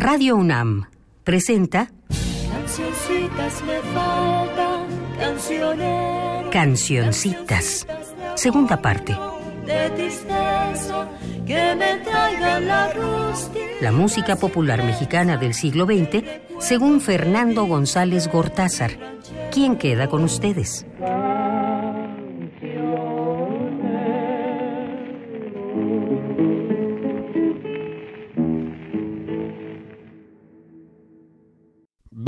Radio UNAM presenta Cancioncitas me faltan, cancioneros. Cancioncitas, segunda parte. De tristeza, que me traigan la rústica. La música popular mexicana del siglo XX, según Fernando González Gortázar. ¿Quién queda con ustedes?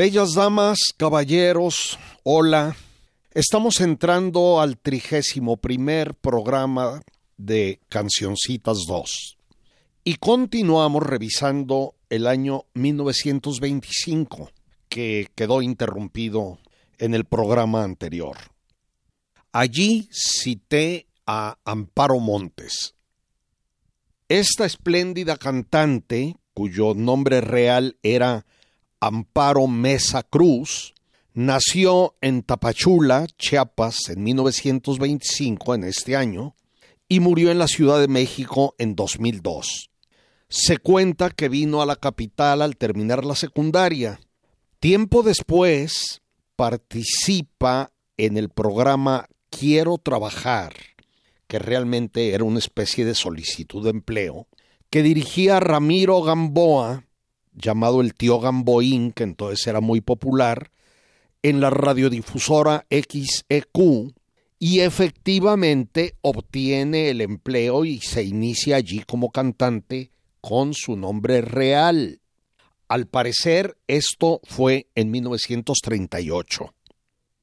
Bellas damas, caballeros, hola. Estamos entrando al trigésimo primer programa de Cancioncitas 2 y continuamos revisando el año 1925 que quedó interrumpido en el programa anterior. Allí cité a Amparo Montes. Esta espléndida cantante, cuyo nombre real era Amparo Mesa Cruz, nació en Tapachula, Chiapas, en 1925, en este año, y murió en la Ciudad de México en 2002. Se cuenta que vino a la capital al terminar la secundaria. Tiempo después participa en el programa Quiero Trabajar, que realmente era una especie de solicitud de empleo, que dirigía Ramiro Gamboa, llamado el tío Gamboín, que entonces era muy popular, en la radiodifusora XEQ y efectivamente obtiene el empleo y se inicia allí como cantante con su nombre real. Al parecer esto fue en 1938.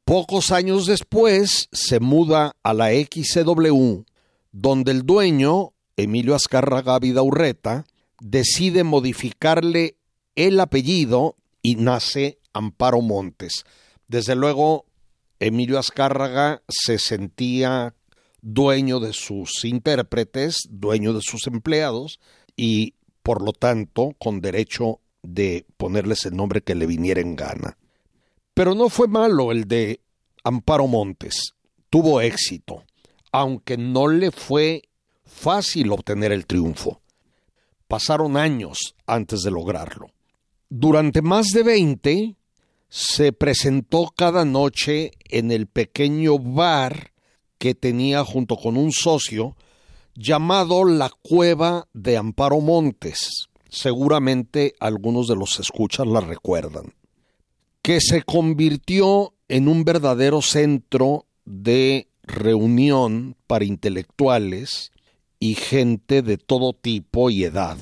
Pocos años después se muda a la XCW, donde el dueño, Emilio Azcárraga Vidaurreta, decide modificarle el apellido y nace Amparo Montes. Desde luego, Emilio Azcárraga se sentía dueño de sus intérpretes, dueño de sus empleados y, por lo tanto, con derecho de ponerles el nombre que le viniera en gana. Pero no fue malo el de Amparo Montes. Tuvo éxito, aunque no le fue fácil obtener el triunfo. Pasaron años antes de lograrlo. Durante más de veinte se presentó cada noche en el pequeño bar que tenía junto con un socio llamado La Cueva de Amparo Montes. Seguramente algunos de los escuchas la recuerdan. Que se convirtió en un verdadero centro de reunión para intelectuales y gente de todo tipo y edad.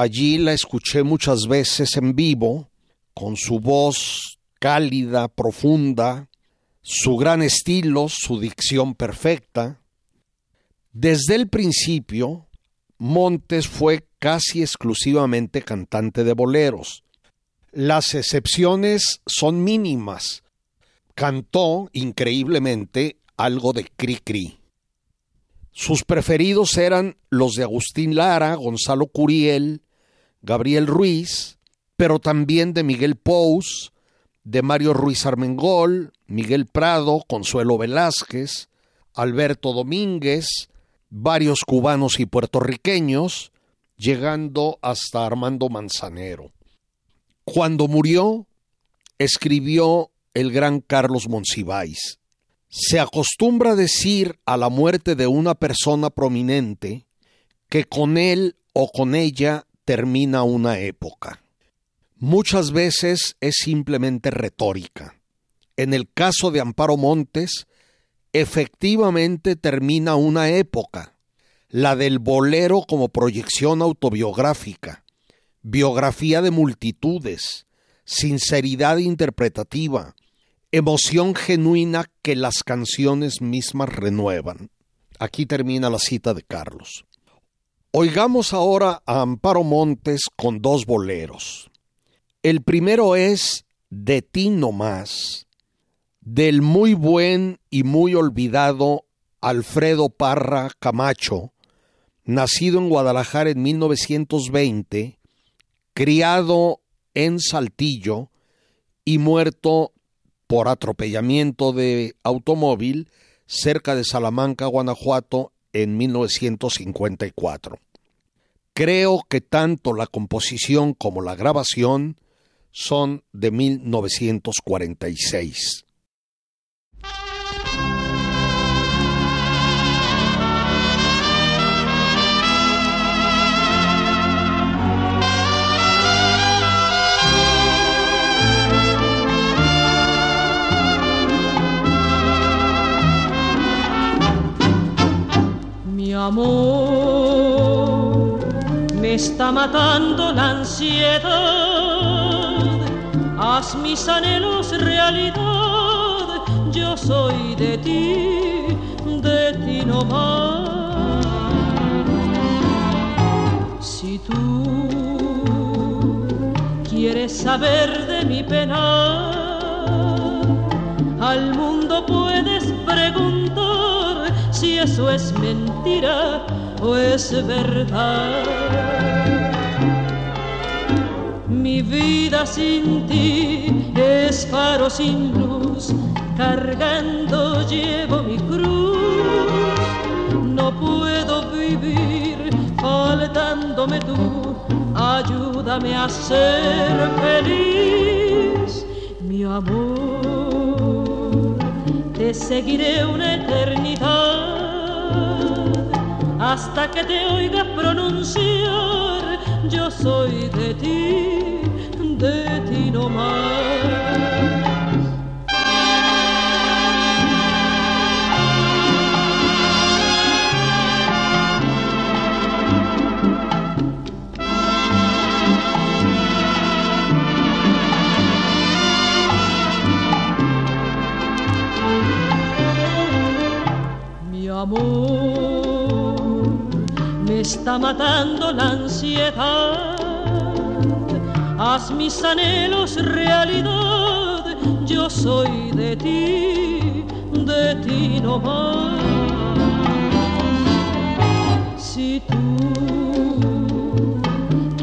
Allí la escuché muchas veces en vivo, con su voz cálida, profunda, su gran estilo, su dicción perfecta. Desde el principio, Montes fue casi exclusivamente cantante de boleros. Las excepciones son mínimas. Cantó, increíblemente, algo de cri-cri. Sus preferidos eran los de Agustín Lara, Gonzalo Curiel, Gabriel Ruiz, pero también de Miguel Pous, de Mario Ruiz Armengol, Miguel Prado, Consuelo Velázquez, Alberto Domínguez, varios cubanos y puertorriqueños, llegando hasta Armando Manzanero. Cuando murió, escribió el gran Carlos Monsiváis. Se acostumbra decir a la muerte de una persona prominente que con él o con ella termina una época. Muchas veces es simplemente retórica. En el caso de Amparo Montes, efectivamente termina una época, la del bolero como proyección autobiográfica, biografía de multitudes, sinceridad interpretativa, emoción genuina que las canciones mismas renuevan. Aquí termina la cita de Carlos. Oigamos ahora a Amparo Montes con dos boleros. El primero es De ti no más, del muy buen y muy olvidado Alfredo Parra Camacho, nacido en Guadalajara en 1920, criado en Saltillo y muerto por atropellamiento de automóvil cerca de Salamanca, Guanajuato, en 1954. Creo que tanto la composición como la grabación son de 1946. Amor, me está matando la ansiedad. Haz mis anhelos realidad. Yo soy de ti, de ti no más. Si tú quieres saber de mi pena, al mundo puedes preguntar si eso es mentira o es verdad. Mi vida sin ti es faro sin luz, cargando llevo mi cruz. No puedo vivir faltándome tú, ayúdame a ser feliz, mi amor. Te seguiré una eternidad hasta que te oiga pronunciar, yo soy de ti, de ti no más. Está matando la ansiedad. Haz mis anhelos realidad, yo soy de ti, de ti no más. Si tú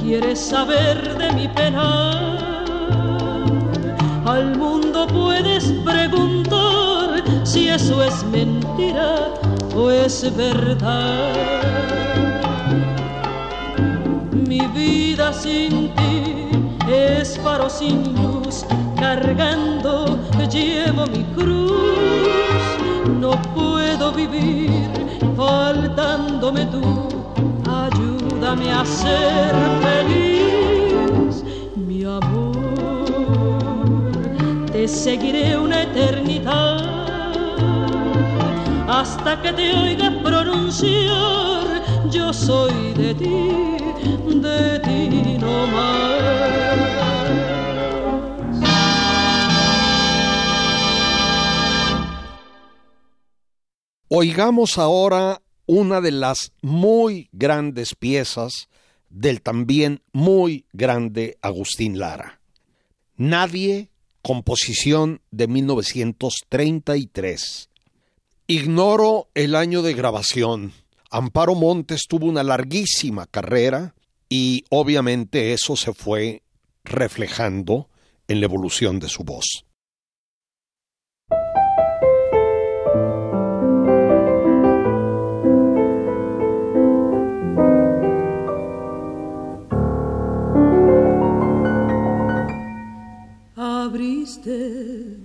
quieres saber de mi pena, al mundo puedes preguntar si eso es mentira o es verdad. Mi vida sin ti es faro sin luz, cargando llevo mi cruz. No puedo vivir faltándome tú, ayúdame a ser feliz, mi amor. Te seguiré una eternidad hasta que te oiga pronunciar, yo soy de ti, de ti no más. Oigamos ahora una de las muy grandes piezas del también muy grande Agustín Lara. Nadie, composición de 1933. Ignoro el año de grabación. Amparo Montes tuvo una larguísima carrera y obviamente eso se fue reflejando en la evolución de su voz. Abriste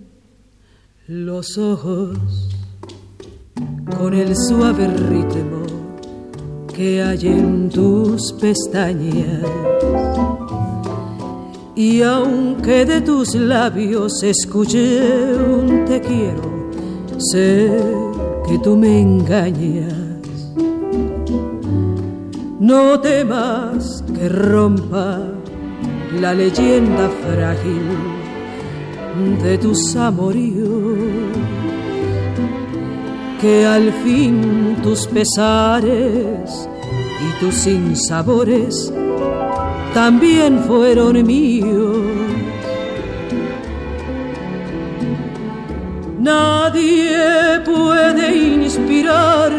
los ojos con el suave ritmo que hay en tus pestañas. Y aunque de tus labios escuché un te quiero, sé que tú me engañas. No temas que rompa la leyenda frágil de tus amoríos que al fin tus pesares y tus sinsabores también fueron míos. Nadie puede inspirar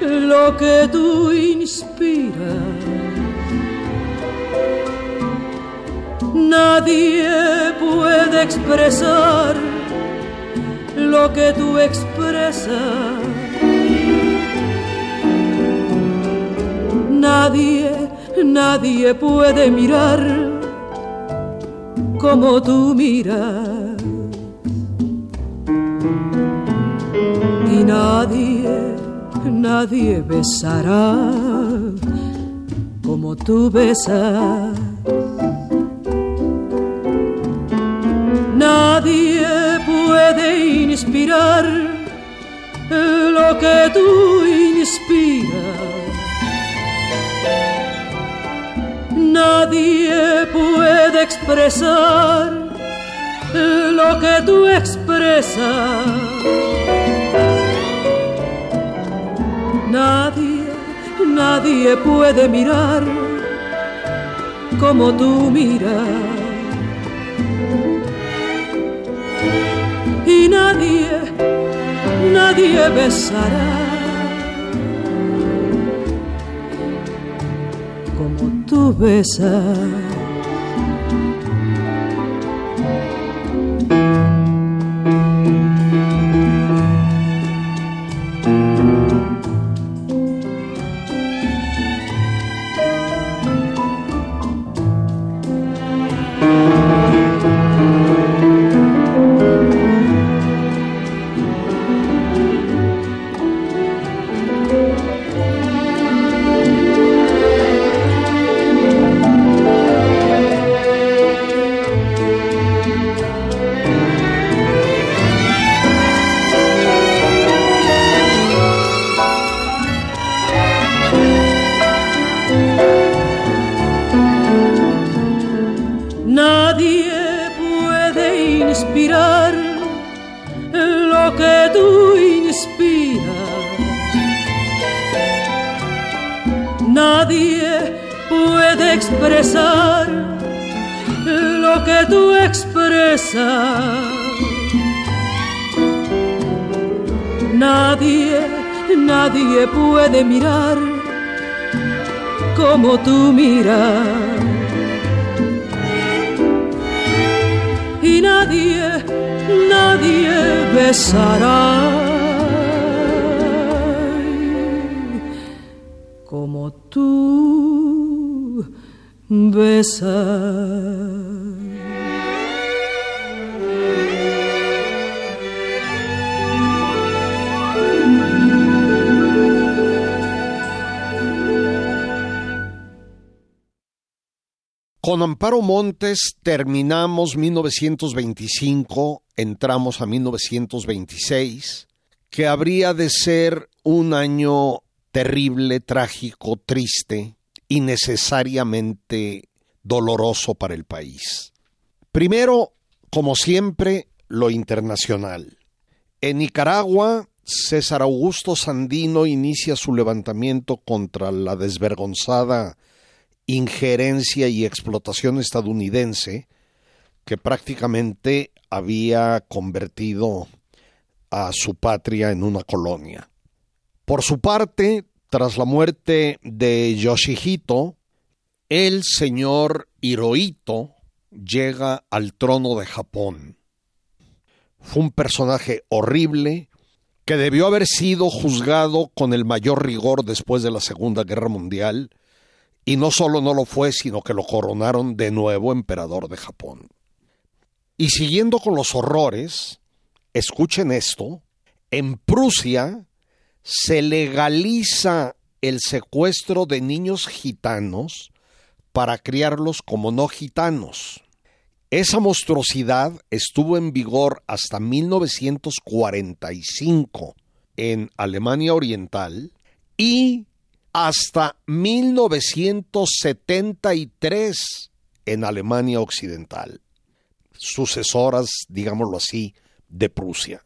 lo que tú inspiras. Nadie puede expresar lo que tú. Nadie, nadie puede mirar como tú miras. Y nadie, nadie besará como tú besas. Nadie puede inspirar lo que tú inspiras. Nadie puede expresar lo que tú expresas. Nadie, nadie puede mirar como tú miras. Y nadie, nadie besará como tú besas. Como tú. Con Amparo Montes terminamos 1925, entramos a 1926, que habría de ser un año terrible, trágico, triste y necesariamente doloroso para el país. Primero, como siempre, lo internacional. En Nicaragua, César Augusto Sandino inicia su levantamiento contra la desvergonzada injerencia y explotación estadounidense que prácticamente había convertido a su patria en una colonia. Por su parte, tras la muerte de Yoshihito, el señor Hirohito llega al trono de Japón. Fue un personaje horrible que debió haber sido juzgado con el mayor rigor después de la Segunda Guerra Mundial y no solo no lo fue, sino que lo coronaron de nuevo emperador de Japón. Y siguiendo con los horrores, escuchen esto, en Prusia se legaliza el secuestro de niños gitanos para criarlos como no gitanos. Esa monstruosidad estuvo en vigor hasta 1945 en Alemania Oriental y hasta 1973 en Alemania Occidental, sucesoras, digámoslo así, de Prusia.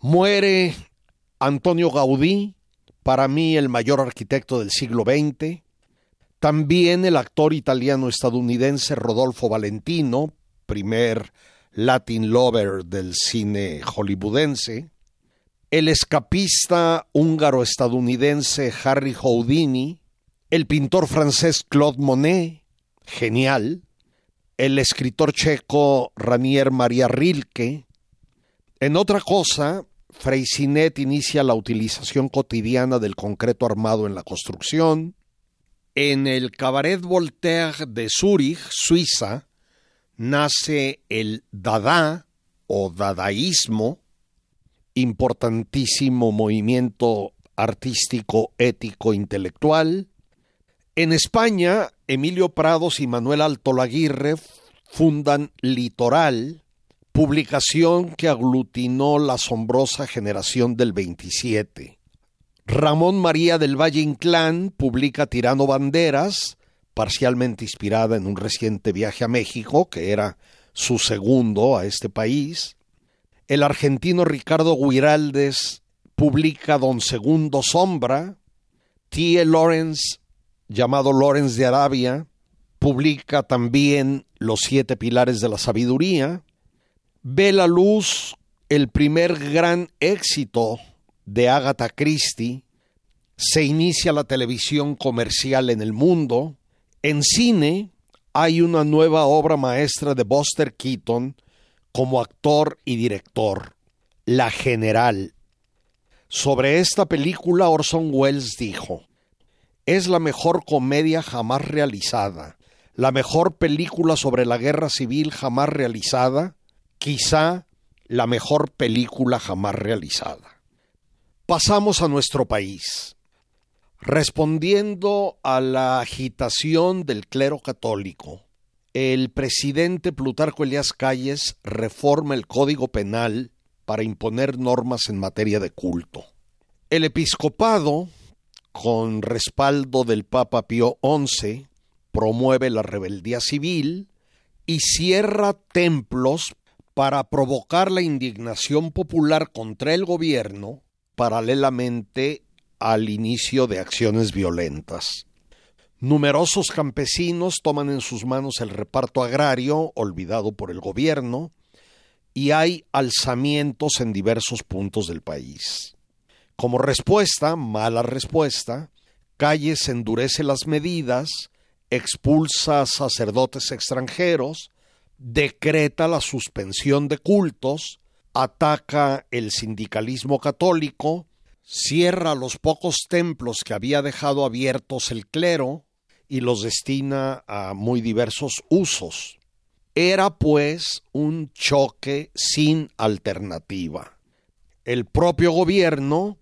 Muere Antonio Gaudí, para mí el mayor arquitecto del siglo XX, también el actor italiano-estadounidense Rodolfo Valentino, primer Latin lover del cine hollywoodense, el escapista húngaro-estadounidense Harry Houdini, el pintor francés Claude Monet, genial, el escritor checo Ranier Maria Rilke. En otra cosa, Freycinet inicia la utilización cotidiana del concreto armado en la construcción. En el Cabaret Voltaire de Zúrich, Suiza, nace el Dada o Dadaísmo, importantísimo movimiento artístico, ético, intelectual. En España, Emilio Prados y Manuel Altolaguirre fundan Litoral, publicación que aglutinó la asombrosa generación del 27. Ramón María del Valle Inclán publica Tirando Banderas, parcialmente inspirada en un reciente viaje a México, que era su segundo a este país. El argentino Ricardo Guiraldes publica Don Segundo Sombra. T. Lawrence, llamado Lawrence de Arabia, publica también Los Siete Pilares de la Sabiduría. Ve la luz el primer gran éxito de Agatha Christie. Se inicia la televisión comercial en el mundo. En cine hay una nueva obra maestra de Buster Keaton como actor y director, La General. Sobre esta película Orson Welles dijo, es la mejor comedia jamás realizada, la mejor película sobre la guerra civil jamás realizada, quizá la mejor película jamás realizada. Pasamos a nuestro país. Respondiendo a la agitación del clero católico, el presidente Plutarco Elías Calles reforma el Código Penal para imponer normas en materia de culto. El episcopado, con respaldo del Papa Pío XI, promueve la rebeldía civil y cierra templos para provocar la indignación popular contra el gobierno paralelamente al inicio de acciones violentas. Numerosos campesinos toman en sus manos el reparto agrario, olvidado por el gobierno, y hay alzamientos en diversos puntos del país. Como respuesta, mala respuesta, Calles endurece las medidas, expulsa a sacerdotes extranjeros, decreta la suspensión de cultos, ataca el sindicalismo católico, cierra los pocos templos que había dejado abiertos el clero y los destina a muy diversos usos. Era pues un choque sin alternativa. El propio gobierno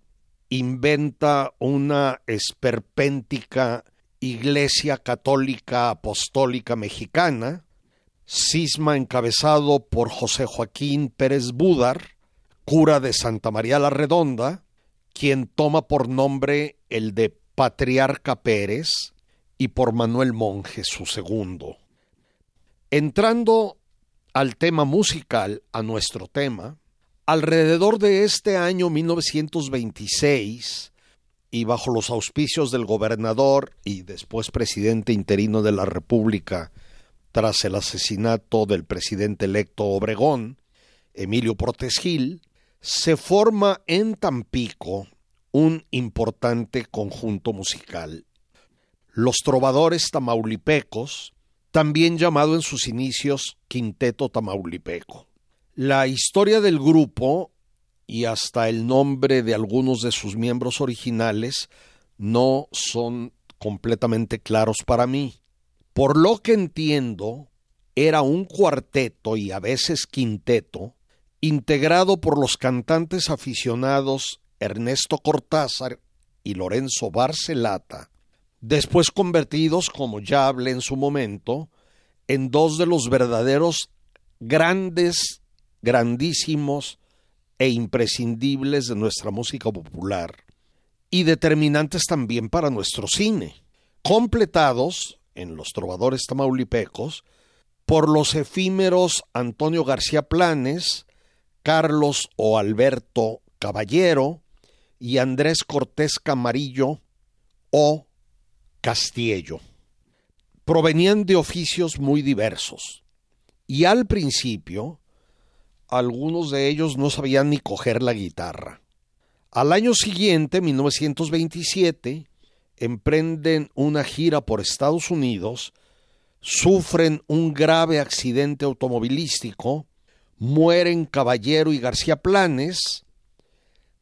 inventa una esperpéntica Iglesia Católica Apostólica Mexicana, cisma encabezado por José Joaquín Pérez Budar, cura de Santa María la Redonda, quien toma por nombre el de Patriarca Pérez y por Manuel Monje, su segundo. Entrando al tema musical, a nuestro tema, alrededor de este año 1926, y bajo los auspicios del gobernador y después presidente interino de la República, tras el asesinato del presidente electo Obregón, Emilio Portes se forma en Tampico un importante conjunto musical. Los trovadores tamaulipecos, también llamado en sus inicios Quinteto Tamaulipeco. La historia del grupo y hasta el nombre de algunos de sus miembros originales no son completamente claros para mí. Por lo que entiendo, era un cuarteto y a veces quinteto integrado por los cantantes aficionados Ernesto Cortázar y Lorenzo Barcelata, después convertidos, como ya hablé en su momento, en dos de los verdaderos grandes, grandísimos e imprescindibles de nuestra música popular, y determinantes también para nuestro cine, completados en los trovadores tamaulipecos por los efímeros Antonio García Planes, Carlos o Alberto Caballero y Andrés Cortés Camarillo o Castillo. Provenían de oficios muy diversos y al principio algunos de ellos no sabían ni coger la guitarra. Al año siguiente, 1927, emprenden una gira por Estados Unidos sufren un grave accidente automovilístico, mueren Caballero y García Planes,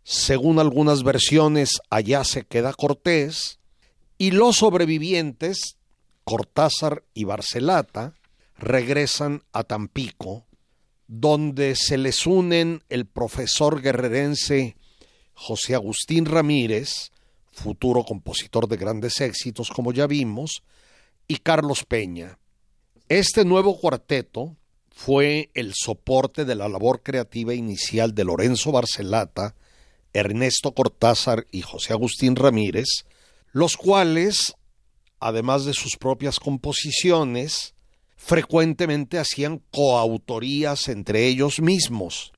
según algunas versiones allá se queda Cortés, Y los sobrevivientes, Cortázar y Barcelata, regresan a Tampico, donde se les unen el profesor guerrerense José Agustín Ramírez, futuro compositor de grandes éxitos, como ya vimos, y Carlos Peña. Este nuevo cuarteto fue el soporte de la labor creativa inicial de Lorenzo Barcelata, Ernesto Cortázar y José Agustín Ramírez, los cuales, además de sus propias composiciones, frecuentemente hacían coautorías entre ellos mismos.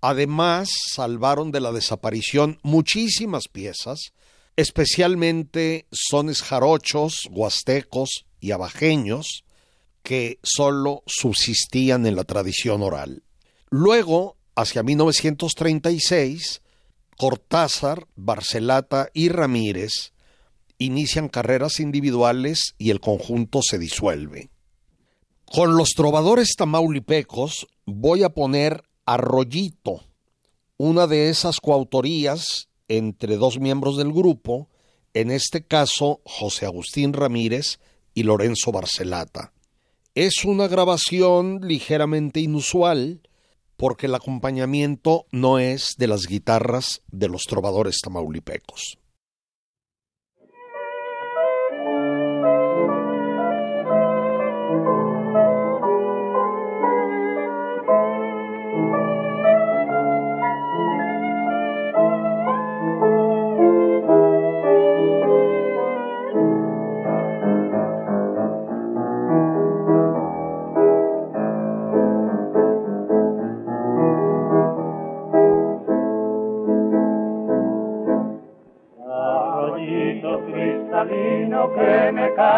Además, salvaron de la desaparición muchísimas piezas, especialmente sones jarochos, huastecos y abajeños, que sólo subsistían en la tradición oral. Luego, hacia 1936, Cortázar, Barcelata y Ramírez inician carreras individuales y el conjunto se disuelve. Con los trovadores tamaulipecos voy a poner Arroyito, una de esas coautorías entre dos miembros del grupo, en este caso José Agustín Ramírez y Lorenzo Barcelata. Es una grabación ligeramente inusual porque el acompañamiento no es de las guitarras de los trovadores tamaulipecos.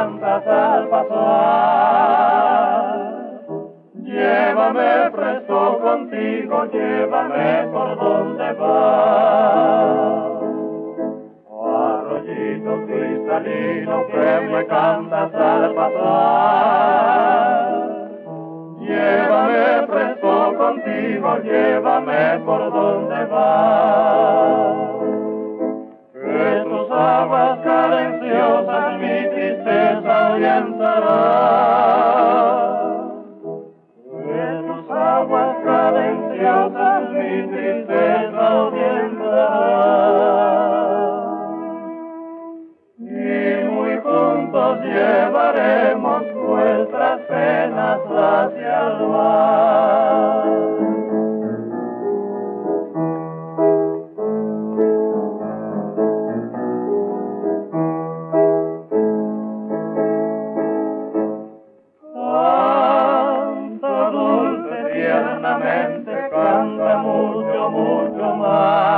Cantas al pasar. Llévame presto contigo, llévame por donde vas. Arroyito cristalino que me cantas al pasar. Llévame presto contigo, llévame por donde vas que tus aguas carenciosas mi Que tus aguas carenciosas mi tristeza orientará. Y muy juntos llevaremos nuestras penas hacia el mar. Mucho, mucho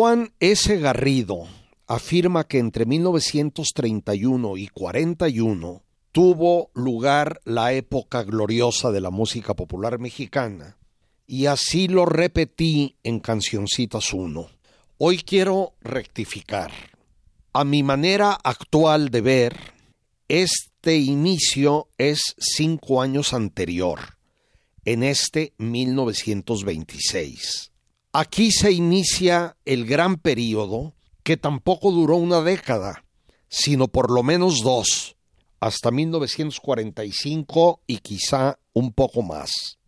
Juan S. Garrido afirma que entre 1931 y 41 tuvo lugar la época gloriosa de la música popular mexicana y así lo repetí en Cancioncitas 1. Hoy quiero rectificar. A mi manera actual de ver, es este inicio es cinco años anterior, en este 1926. Aquí se inicia el gran periodo que tampoco duró una década, sino por lo menos dos, hasta 1945 y quizá un poco más.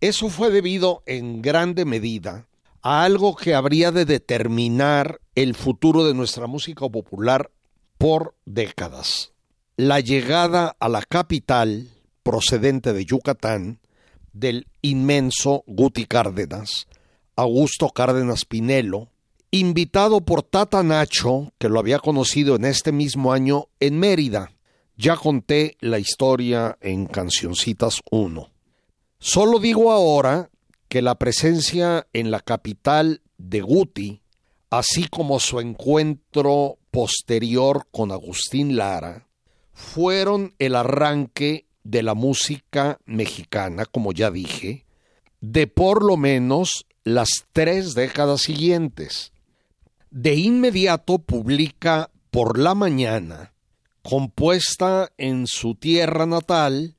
Eso fue debido en grande medida a algo que habría de determinar el futuro de nuestra música popular por décadas. La llegada a la capital, procedente de Yucatán, del inmenso Guti Cárdenas, Augusto Cárdenas Pinelo, invitado por Tata Nacho, que lo había conocido en este mismo año en Mérida. Ya conté la historia en Cancioncitas 1. Solo digo ahora que la presencia en la capital de Guti, así como su encuentro posterior con Agustín Lara, fueron el arranque de la música mexicana, como ya dije, de por lo menos las tres décadas siguientes. De inmediato publica Por la Mañana, compuesta en su tierra natal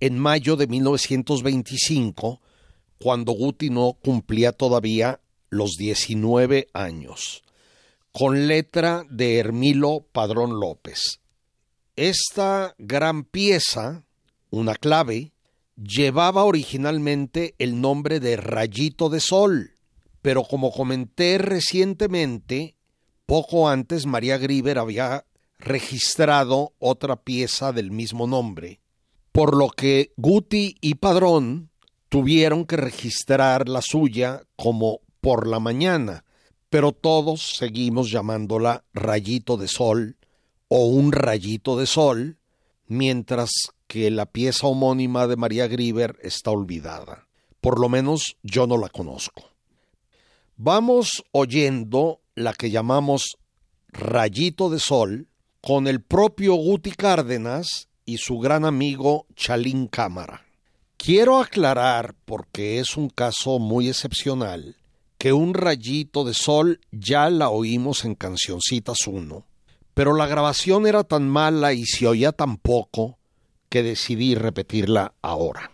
en mayo de 1925, cuando Guti no cumplía todavía los 19 años, con letra de Hermilo Padrón López. Esta gran pieza, una clave, llevaba originalmente el nombre de Rayito de Sol, pero como comenté recientemente, poco antes María Griver había registrado otra pieza del mismo nombre, por lo que Guti y Padrón tuvieron que registrar la suya como por la mañana, pero todos seguimos llamándola rayito de sol o un rayito de sol, mientras que la pieza homónima de María Griver está olvidada. Por lo menos yo no la conozco. Vamos oyendo la que llamamos Rayito de Sol con el propio Guti Cárdenas y su gran amigo Chalín Cámara. Quiero aclarar, porque es un caso muy excepcional, que un rayito de sol ya la oímos en Cancioncitas 1, pero la grabación era tan mala y se oía tan poco que decidí repetirla ahora.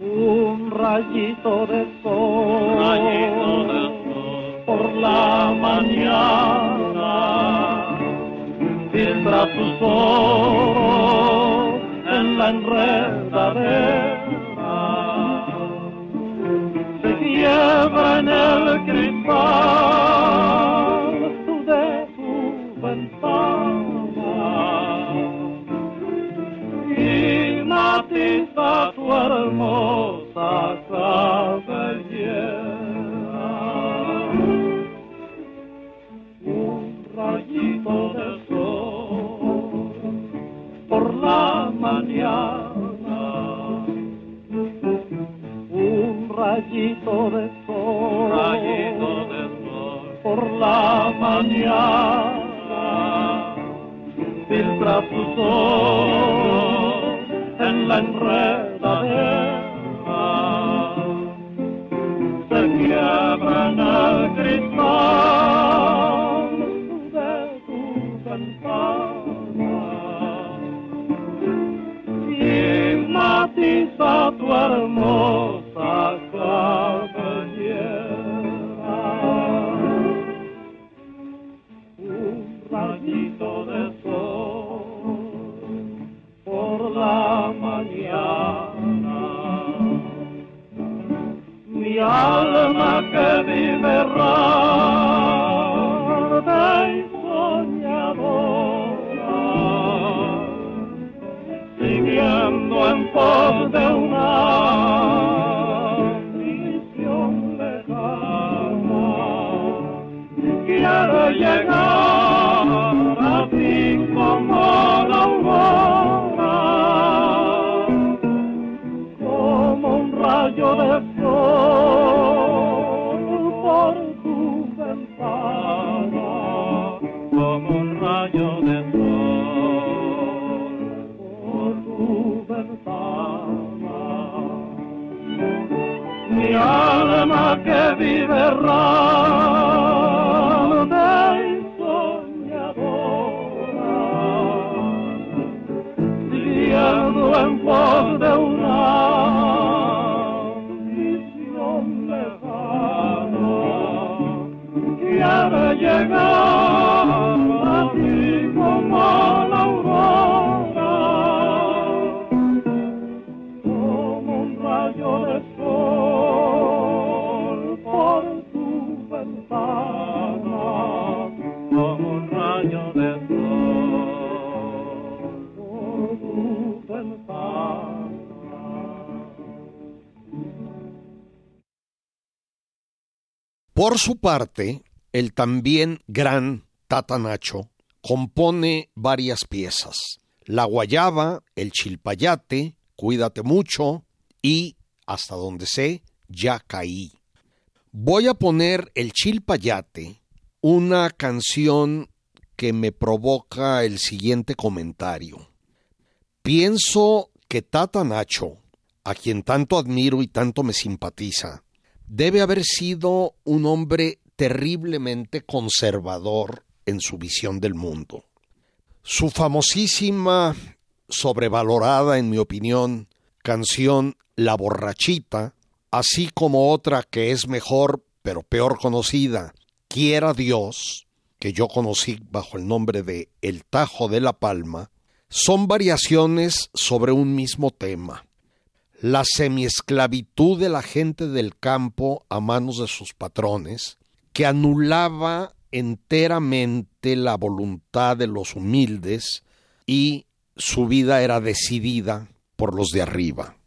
Un rayito de sus ojos en la enredadera se quiebra en el cristal de tu ventana y matiza tu hermosa cabellera. Un rayito de sol mañana. Un rayito de sol, rayito de sol por la mañana filtra sus ojos en la enredadera. Siguiendo en Por su parte, el también gran Tata Nacho compone varias piezas. La guayaba, el chilpayate, cuídate mucho y, hasta donde sé, ya caí. Voy a poner el chilpayate, una canción que me provoca el siguiente comentario. Pienso que Tata Nacho, a quien tanto admiro y tanto me simpatiza, debe haber sido un hombre terriblemente conservador en su visión del mundo. Su famosísima, sobrevalorada en mi opinión, canción La borrachita, así como otra que es mejor pero peor conocida, Quiera Dios, que yo conocí bajo el nombre de El Tajo de la Palma, son variaciones sobre un mismo tema la semiesclavitud de la gente del campo a manos de sus patrones, que anulaba enteramente la voluntad de los humildes y su vida era decidida por los de arriba.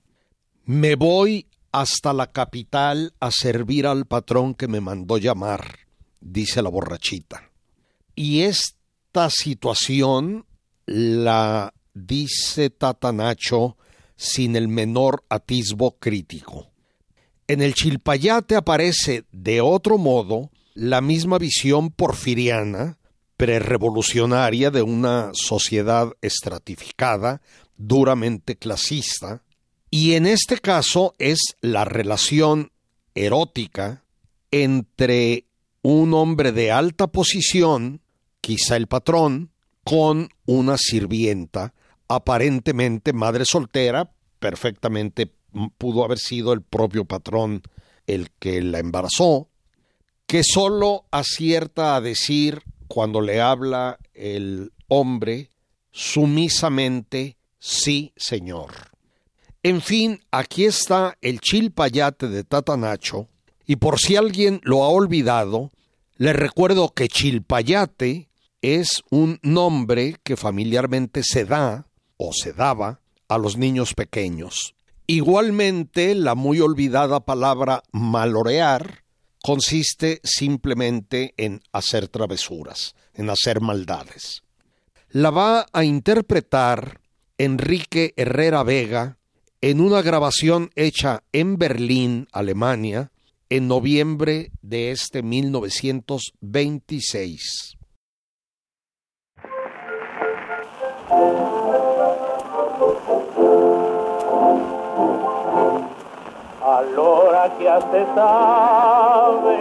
Me voy hasta la capital a servir al patrón que me mandó llamar, dice la borrachita. Y esta situación la dice Tatanacho sin el menor atisbo crítico. En el Chilpayate aparece de otro modo la misma visión porfiriana, prerevolucionaria de una sociedad estratificada, duramente clasista, y en este caso es la relación erótica entre un hombre de alta posición, quizá el patrón, con una sirvienta, aparentemente madre soltera, perfectamente pudo haber sido el propio patrón el que la embarazó, que sólo acierta a decir cuando le habla el hombre sumisamente sí, señor. En fin, aquí está el chilpayate de Tatanacho, y por si alguien lo ha olvidado, le recuerdo que chilpayate es un nombre que familiarmente se da o se daba a los niños pequeños. Igualmente, la muy olvidada palabra malorear consiste simplemente en hacer travesuras, en hacer maldades. La va a interpretar Enrique Herrera Vega en una grabación hecha en Berlín, Alemania, en noviembre de este 1926. Allora che a se sabe.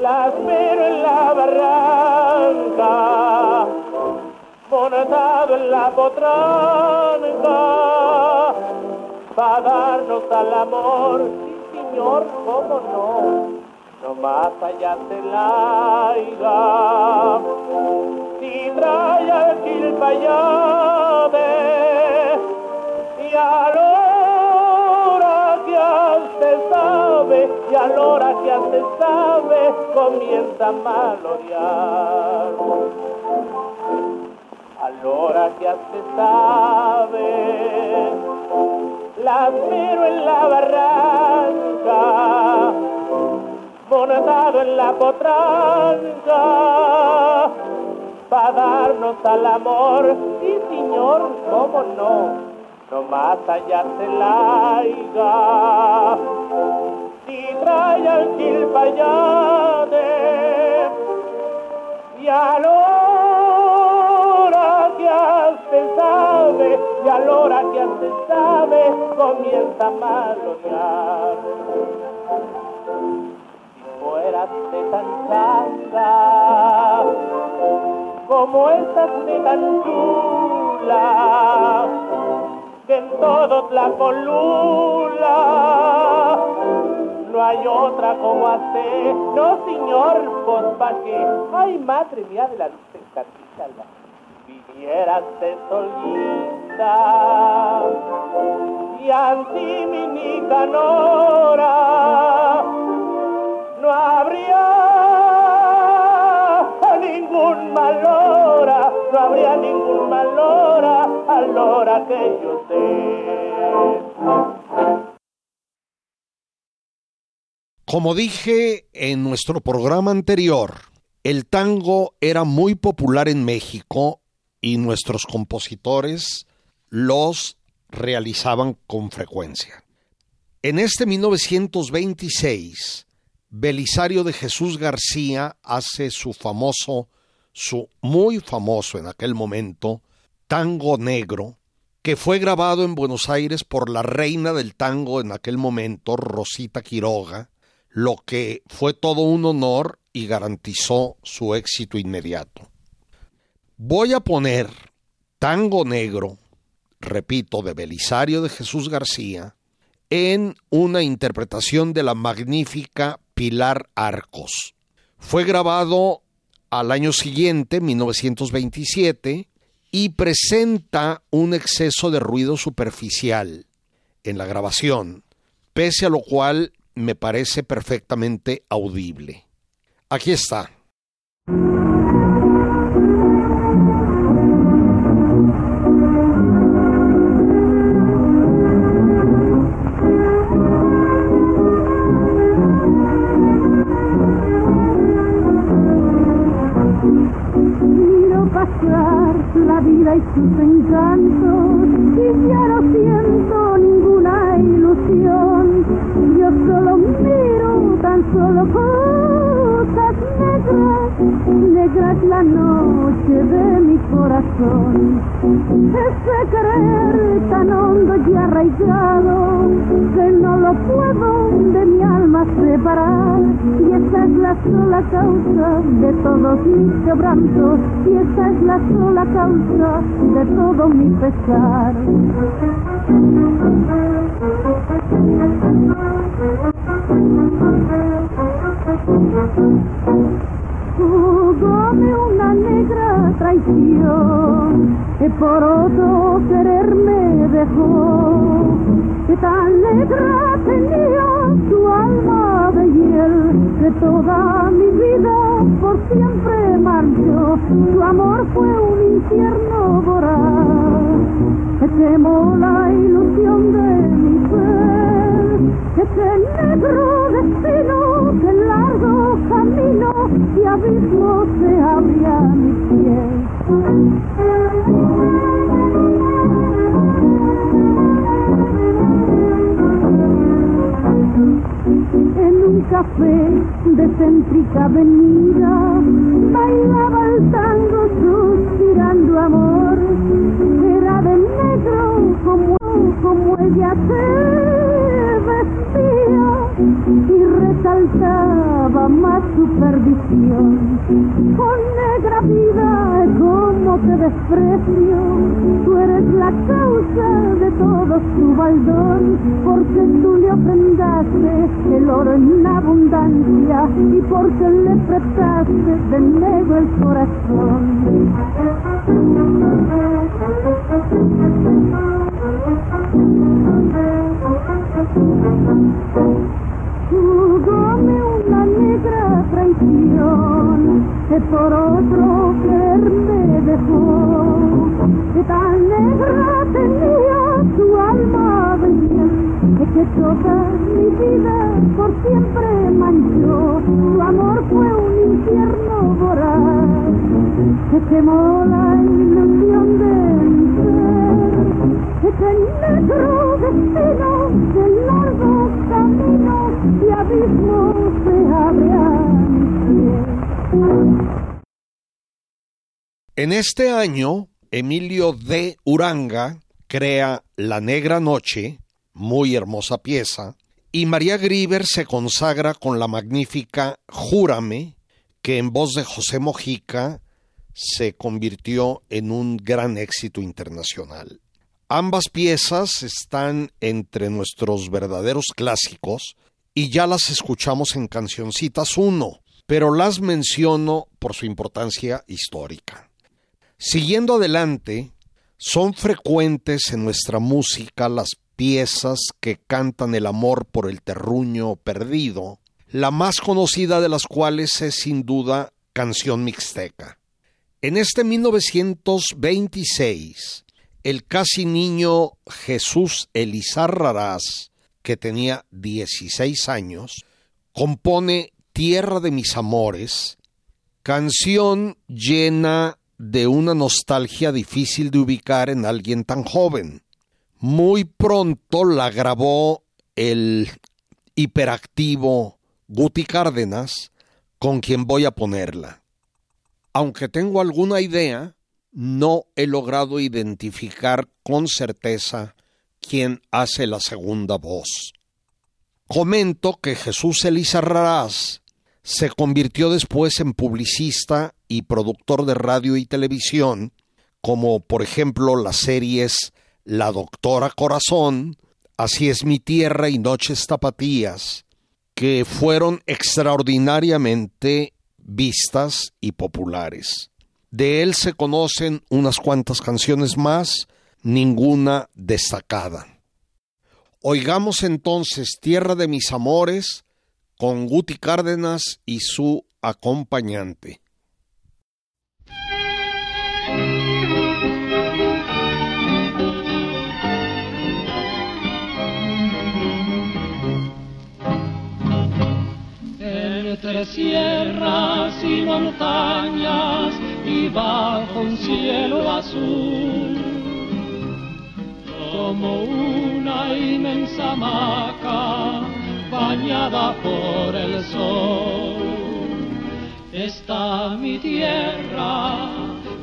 La espero en la barranca montado en la potranca para darnos al amor. Sí señor cómo no. No más allá se laiga si trae al quilpayade y a a l'ora que se sabe comienza a malorear. Allora que se sabe la miro en la barranca montado en la potranca para darnos al amor. Sí señor cómo no no más allá se laiga trae el quilpayade y a l'ora que se sabe y a hora que antes sabe comienza a malonear. Si fueras de tan santa, como estás de tan chula, que en todos la colula no hay otra como hacer. No, señor, pues pa' qué. Ay, madre mía de la luz encarnita, vivieras de solita y anti mi Nicanora no habría ningún mal hora, no habría ningún mal hora a la hora que yo sé. Como dije en nuestro programa anterior, el tango era muy popular en México y nuestros compositores los realizaban con frecuencia. En este 1926, Belisario de Jesús García hace su famoso, su muy famoso en aquel momento, Tango Negro, que fue grabado en Buenos Aires por la reina del tango en aquel momento, Rosita Quiroga, lo que fue todo un honor y garantizó su éxito inmediato. Voy a poner Tango Negro, repito, de Belisario de Jesús García, en una interpretación de la magnífica Pilar Arcos. Fue grabado al año siguiente, 1927, y presenta un exceso de ruido superficial en la grabación, pese a lo cual me parece perfectamente audible. Aquí está. La vida y sus encantos solo cosas negras, negra es la noche de mi corazón. Ese querer tan hondo y arraigado que no lo puedo de mi alma separar. Y esa es la sola causa de todos mis quebrantos y esa es la sola causa de todo mi pesar. Jugóme una negra traición que por otro querer me dejó. Que tan negra tenía su alma de hiel que toda mi vida por siempre marchó. Su amor fue un infierno voraz que quemó la ilusión de mi ser. Ese negro destino, que largo camino y abismo se abría a mis pies. En un café de céntrica avenida bailaba el tango suspirando amor. Era de negro como, como ella se y resaltaba más su perdición. Con negra vida, como te desprecio, tú eres la causa de todo su baldón, porque tú le ofrendaste el oro en abundancia y porque le prestaste de negro el corazón. Traición que por otro querer me dejó. Que tan negra tenía su alma de miel, que toda mi vida por siempre manchó. Su amor fue un infierno voraz que quemó la ilusión de mi ser. Ese negro destino del largo camino y abismo se abre. En este año, Emilio de Uranga, crea La Negra Noche, muy hermosa pieza, y María Grieber se consagra con la magnífica Júrame, que en voz de José Mojica se convirtió en un gran éxito internacional. Ambas piezas están entre nuestros verdaderos clásicos y ya las escuchamos en Cancioncitas 1, pero las menciono por su importancia histórica. Siguiendo adelante, son frecuentes en nuestra música las piezas que cantan el amor por el terruño perdido, la más conocida de las cuales es sin duda Canción Mixteca. En este 1926, el casi niño Jesús Elizarrarás, que tenía 16 años, compone Tierra de mis amores, canción llena de una nostalgia difícil de ubicar en alguien tan joven. Muy pronto la grabó el hiperactivo Guti Cárdenas, con quien voy a ponerla. Aunque tengo alguna idea, no he logrado identificar con certeza quién hace la segunda voz. Comento que Jesús Elizarrarás se convirtió después en publicista y productor de radio y televisión, como por ejemplo las series La Doctora Corazón, Así es mi tierra y Noches Tapatías, que fueron extraordinariamente vistas y populares. De él se conocen unas cuantas canciones más, ninguna destacada. Oigamos entonces Tierra de mis amores con Guti Cárdenas y su acompañante. Entre sierras y montañas y bajo un cielo azul, como una inmensa hamaca bañada por el sol. Está mi tierra,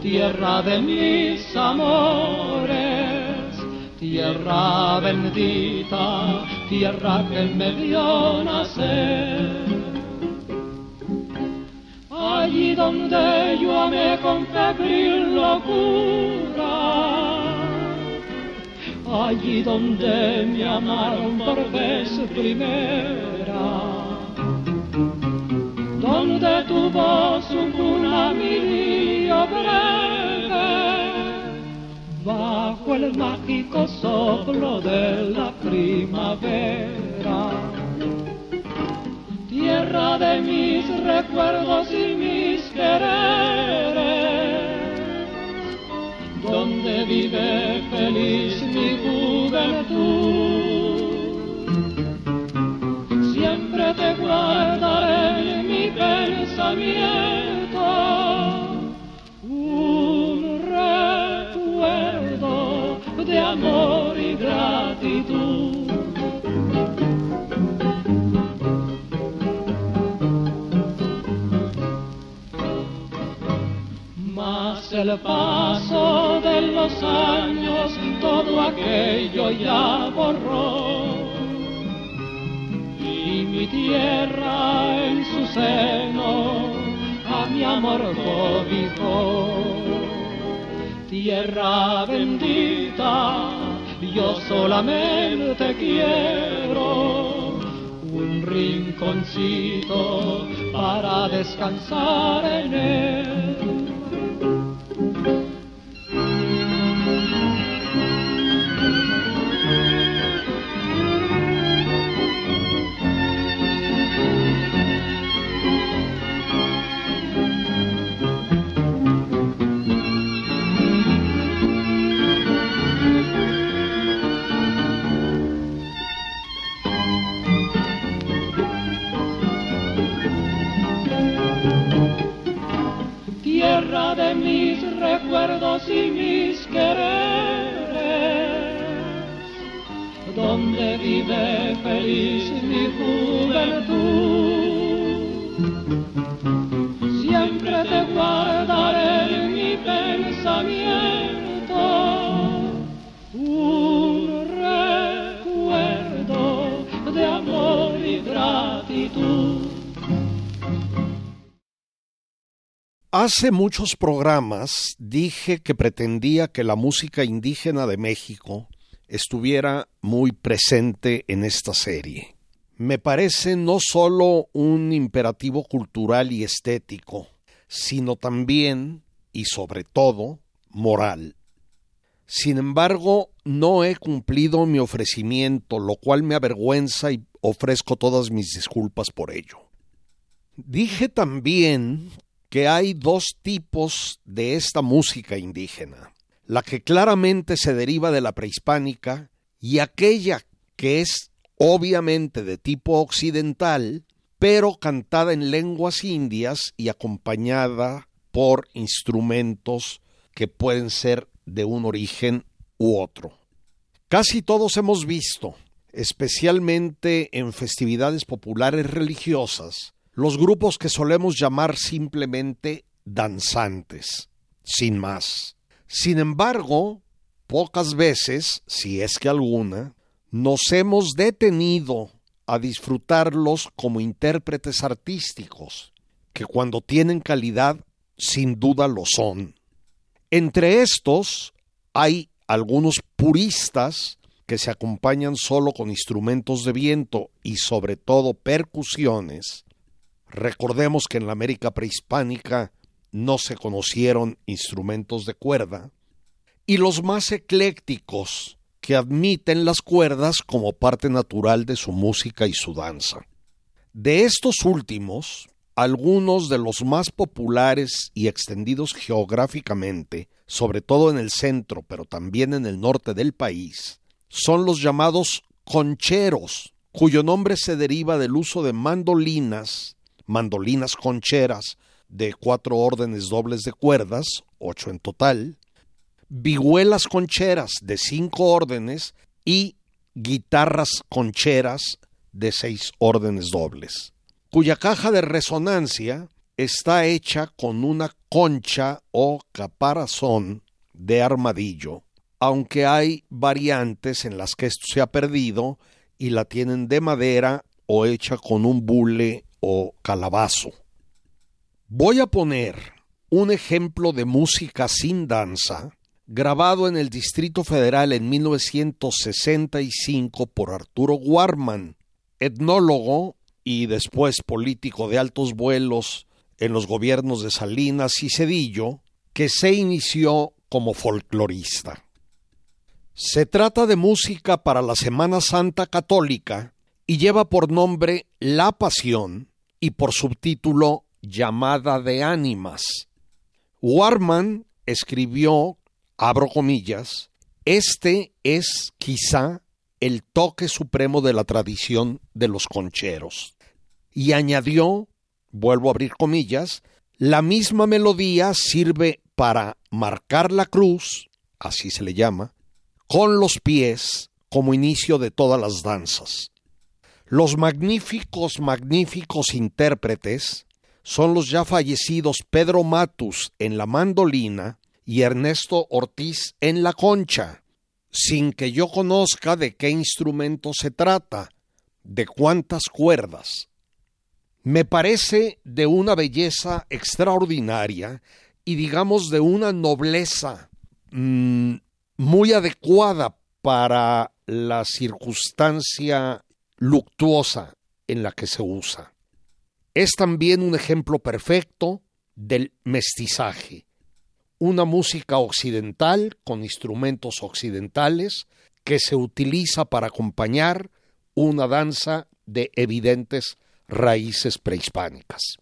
tierra de mis amores, tierra bendita, tierra que me vio nacer allí donde yo amé con febril locura, allí donde me amaron por vez primera, donde tu voz una mi breve, bajo el mágico soplo de la primavera. Tierra de mis recuerdos y mis quereres, donde vive feliz mi juventud. Siempre te guardaré en mi pensamiento un recuerdo de amor el paso de los años todo aquello ya borró y mi tierra en su seno a mi amor cobijó. Tierra bendita, yo solamente quiero un rinconcito para descansar en él recuerdos Hace muchos programas dije que pretendía que la música indígena de México estuviera muy presente en esta serie. Me parece no solo un imperativo cultural y estético, sino también, y sobre todo, moral. Sin embargo, no he cumplido mi ofrecimiento, lo cual me avergüenza y ofrezco todas mis disculpas por ello. Dije también que hay dos tipos de esta música indígena, la que claramente se deriva de la prehispánica y aquella que es obviamente de tipo occidental, pero cantada en lenguas indias y acompañada por instrumentos que pueden ser de un origen u otro. Casi todos hemos visto, especialmente en festividades populares religiosas, los grupos que solemos llamar simplemente danzantes, sin más. Sin embargo, pocas veces, si es que alguna, nos hemos detenido a disfrutarlos como intérpretes artísticos, que cuando tienen calidad, sin duda lo son. Entre estos hay algunos puristas que se acompañan solo con instrumentos de viento y sobre todo percusiones. Recordemos que en la América prehispánica no se conocieron instrumentos de cuerda. Y los más eclécticos, que admiten las cuerdas como parte natural de su música y su danza. De estos últimos, algunos de los más populares y extendidos geográficamente, sobre todo en el centro, pero también en el norte del país, son los llamados concheros, cuyo nombre se deriva del uso de mandolinas, mandolinas concheras, de cuatro órdenes dobles de cuerdas, ocho en total, vihuelas concheras de cinco órdenes y guitarras concheras de seis órdenes dobles cuya caja de resonancia está hecha con una concha o caparazón de armadillo, aunque hay variantes en las que esto se ha perdido y la tienen de madera o hecha con un bule o calabazo. Voy a poner un ejemplo de música sin danza grabado en el Distrito Federal en 1965 por Arturo Warman, etnólogo y después político de altos vuelos en los gobiernos de Salinas y Cedillo, que se inició como folclorista. Se trata de música para la Semana Santa Católica y lleva por nombre La Pasión y por subtítulo Llamada de Ánimas. Warman escribió, abro comillas, este es quizá el toque supremo de la tradición de los concheros. Y añadió, vuelvo a abrir comillas, la misma melodía sirve para marcar la cruz, así se le llama, con los pies como inicio de todas las danzas. Los magníficos, magníficos intérpretes son los ya fallecidos Pedro Matus en la mandolina y Ernesto Ortiz en la concha, sin que yo conozca de qué instrumento se trata, de cuántas cuerdas. Me parece de una belleza extraordinaria y digamos de una nobleza mm, muy adecuada para la circunstancia luctuosa en la que se usa. Es también un ejemplo perfecto del mestizaje una música occidental con instrumentos occidentales que se utiliza para acompañar una danza de evidentes raíces prehispánicas.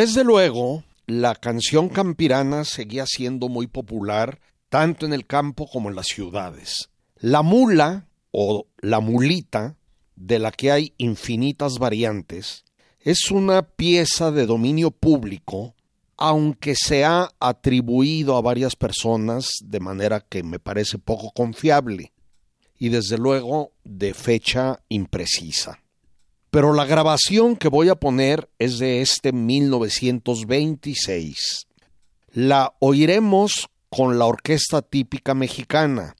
Desde luego, la canción campirana seguía siendo muy popular tanto en el campo como en las ciudades. La mula o la mulita, de la que hay infinitas variantes, es una pieza de dominio público, aunque se ha atribuido a varias personas de manera que me parece poco confiable y desde luego de fecha imprecisa. Pero la grabación que voy a poner es de este 1926. La oiremos con la orquesta típica mexicana.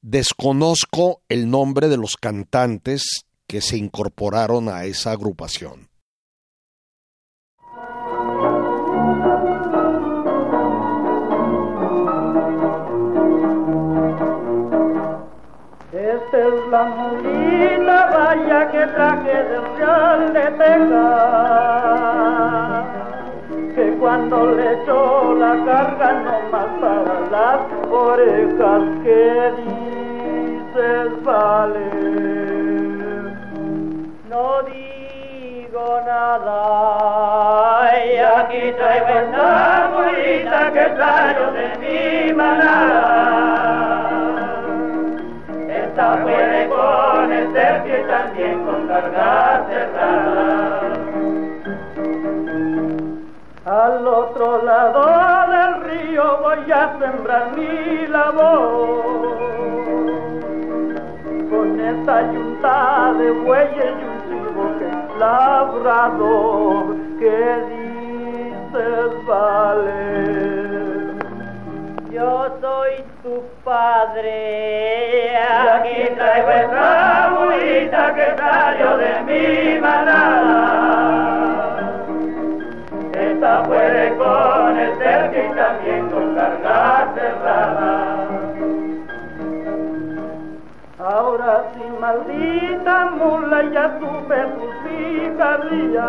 Desconozco el nombre de los cantantes que se incorporaron a esa agrupación. Esta es la traje del Real de Texas, que cuando le echó la carga no más para las orejas que dices vale. No digo nada, y aquí traigo esta molita que traigo de mi manada puede y también con carga cerrada. Al otro lado del río voy a sembrar mi labor. Con esta yunta de bueyes y un es labrador, que dices vale yo soy tu padre. Aquí traigo esta mulita que salió de mi manada. Esta puede con el cerco y también con carga cerrada. Ahora sí, maldita mula, ya supe tus picardías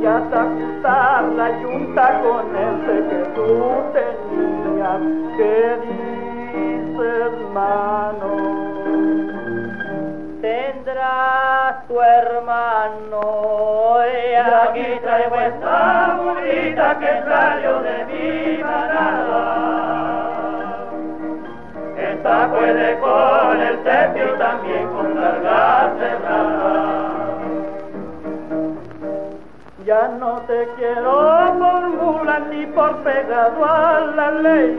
querías ajustar la yunta con ese que tú tenías. ¿Qué dices, hermano? Tendrás tu hermano. Y aquí traigo esta mulita que salió de mi manada. Esta puede con el y también con larga cerrada. Ya no te quiero por mula ni por pegado a la ley.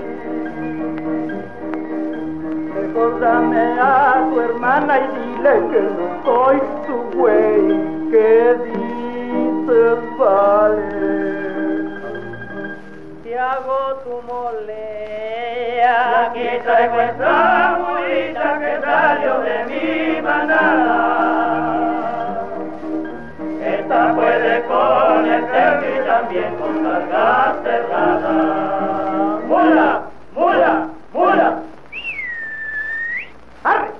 Recordame a tu hermana y dile que no soy tu güey, que dices vale. Te hago tu mole, aquí traigo esta mulita que salió de mi manada puede con y también con. ¡Mula! ¡Mula! ¡Mula! ¡Arre!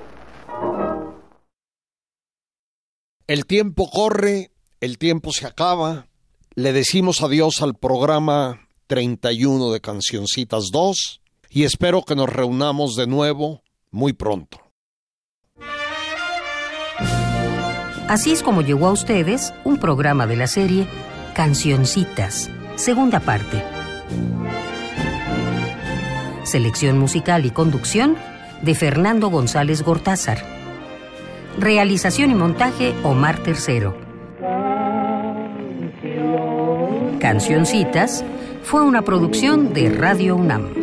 El tiempo corre, el tiempo se acaba. Le decimos adiós al programa 31 de Cancioncitas 2 y espero que nos reunamos de nuevo muy pronto. Así es como llegó a ustedes un programa de la serie Cancioncitas, segunda parte. Selección musical y conducción de Fernando González Gortázar. Realización y montaje Omar Tercero. Cancioncitas fue una producción de Radio UNAM.